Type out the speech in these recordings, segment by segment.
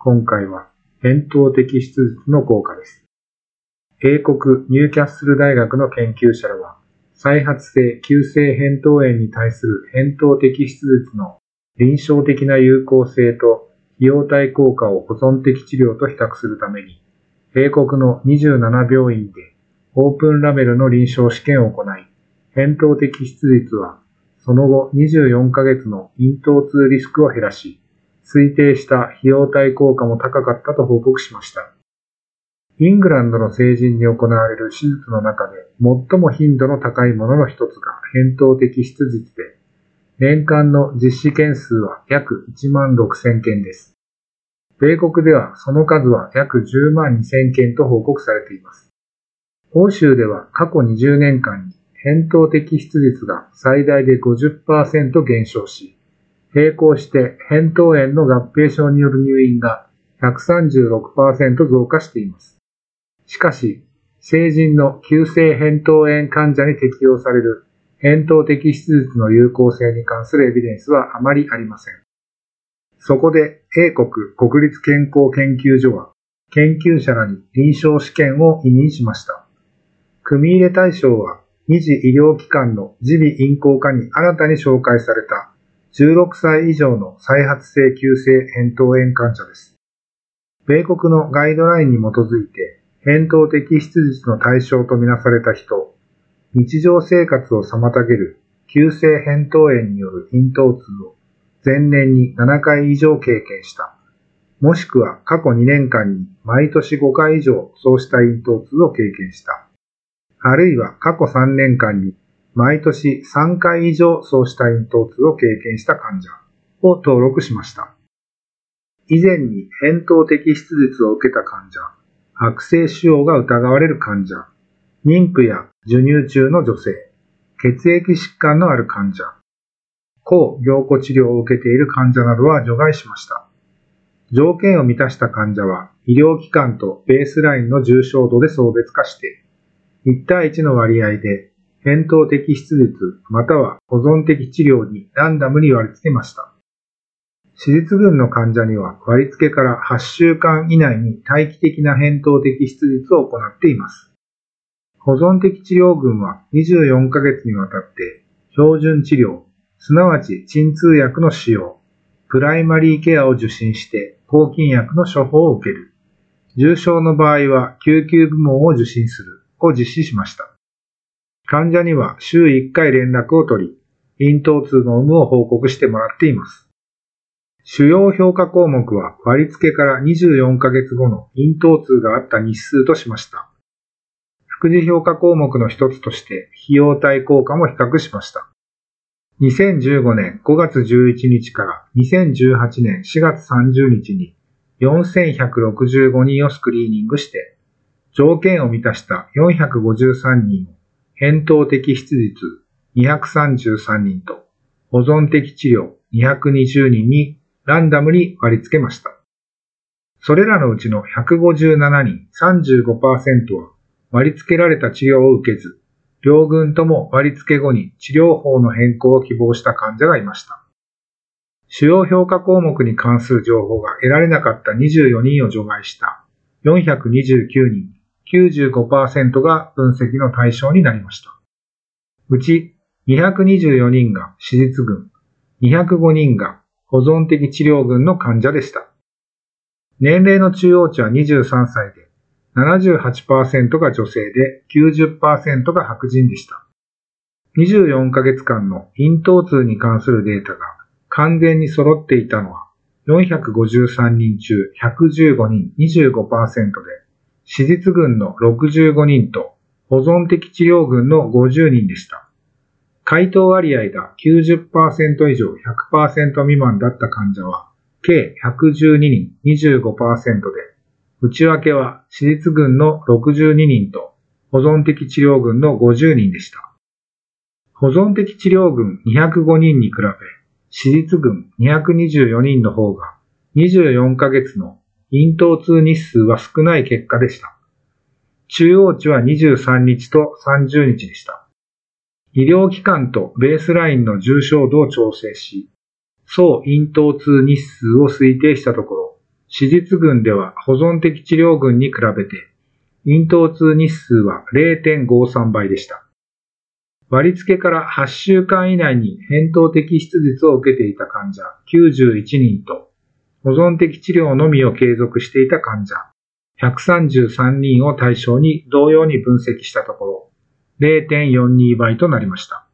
今回は、扁桃摘出術の効果です。英国ニューキャッスル大学の研究者らは、再発性急性扁桃炎に対する扁桃摘出術の臨床的な有効性と費用対効果を保存的治療と比較するために、英国の27病院でオープンラベルの臨床試験を行い、扁桃摘出率は、その後24ヶ月の咽頭痛リスクを減らし、推定した費用対効果も高かったと報告しました。イングランドの成人に行われる手術の中で最も頻度の高いものの一つが扁桃摘出術で、年間の実施件数は約1万6000件です。米国ではその数は約10万2000件と報告されています。欧州では過去20年間に扁桃摘出率が最大で50%減少し、並行して扁桃炎の合併症による入院が136%増加しています。しかし、成人の急性扁桃炎患者に適用される扁桃摘出術の有効性に関するエビデンスはあまりありません。そこで英国国立健康研究所は研究者らに臨床試験を委任しました。組入れ対象は二次医療機関の耳鼻咽喉科に新たに紹介された16歳以上の再発性急性扁桃炎患者です。米国のガイドラインに基づいて扁桃摘出術の対象とみなされた人、日常生活を妨げる急性扁桃炎による咽頭痛を前年に7回以上経験した。もしくは過去2年間に毎年5回以上そうした咽頭痛を経験した。あるいは過去3年間に毎年3回以上そうした咽頭痛を経験した患者を登録しました。以前に扁桃摘出術を受けた患者、悪性腫瘍が疑われる患者、妊婦や授乳中の女性、血液疾患のある患者、抗凝固治療を受けている患者などは除外しました。条件を満たした患者は医療機関とベースラインの重症度で層別化して、1対1の割合で扁桃摘出術または保存的治療にランダムに割り付けました。手術群の患者には割り付けから8週間以内に待機的な扁桃摘出術を行っています。保存的治療群は24ヶ月にわたって標準治療、すなわち鎮痛薬の使用、プライマリーケアを受診して抗菌薬の処方を受ける。重症の場合は救急部門を受診するを実施しました。患者には週1回連絡を取り、咽頭痛の有無を報告してもらっています。主要評価項目は割付けから24ヶ月後の咽頭痛があった日数としました。副次評価項目の一つとして費用対効果も比較しました。2015年5月11日から2018年4月30日に4165人をスクリーニングして、条件を満たした453人を扁桃摘出術233人と保存的治療220人にランダムに割り付けました。それらのうちの157人35%は割り付けられた治療を受けず、両軍とも割り付け後に治療法の変更を希望した患者がいました。主要評価項目に関する情報が得られなかった24人を除外した429人95%が分析の対象になりました。うち224人が手術群、205人が保存的治療群の患者でした。年齢の中央値は23歳で、78%が女性で90%が白人でした。24ヶ月間の咽頭痛に関するデータが完全に揃っていたのは453人中115人25%で、手術群の65人と保存的治療群の50人でした。回答割合が90%以上100%未満だった患者は計112人25%で、内訳は私立軍の62人と保存的治療軍の50人でした。保存的治療軍205人に比べ、私立軍224人の方が24ヶ月の咽頭痛日数は少ない結果でした。中央値は23日と30日でした。医療機関とベースラインの重症度を調整し、総咽頭痛日数を推定したところ、手術群では保存的治療群に比べて、咽頭痛日数は0.53倍でした。割り付けから8週間以内に扁桃的手術を受けていた患者91人と、保存的治療のみを継続していた患者133人を対象に同様に分析したところ、0.42倍となりました。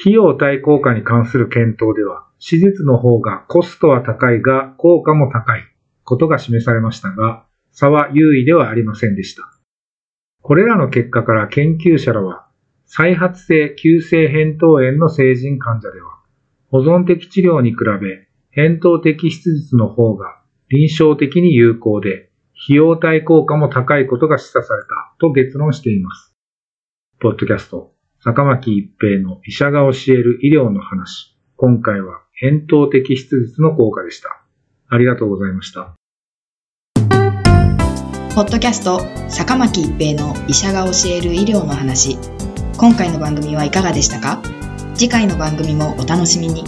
費用対効果に関する検討では、手術の方がコストは高いが効果も高いことが示されましたが、差は優位ではありませんでした。これらの結果から研究者らは、再発性急性扁桃炎の成人患者では、保存的治療に比べ、扁桃的手術の方が臨床的に有効で、費用対効果も高いことが示唆されたと結論しています。ポッドキャスト、坂巻一平の医者が教える医療の話。今回は扁桃的質術の効果でした。ありがとうございました。ポッドキャスト、坂巻一平の医者が教える医療の話。今回の番組はいかがでしたか？次回の番組もお楽しみに。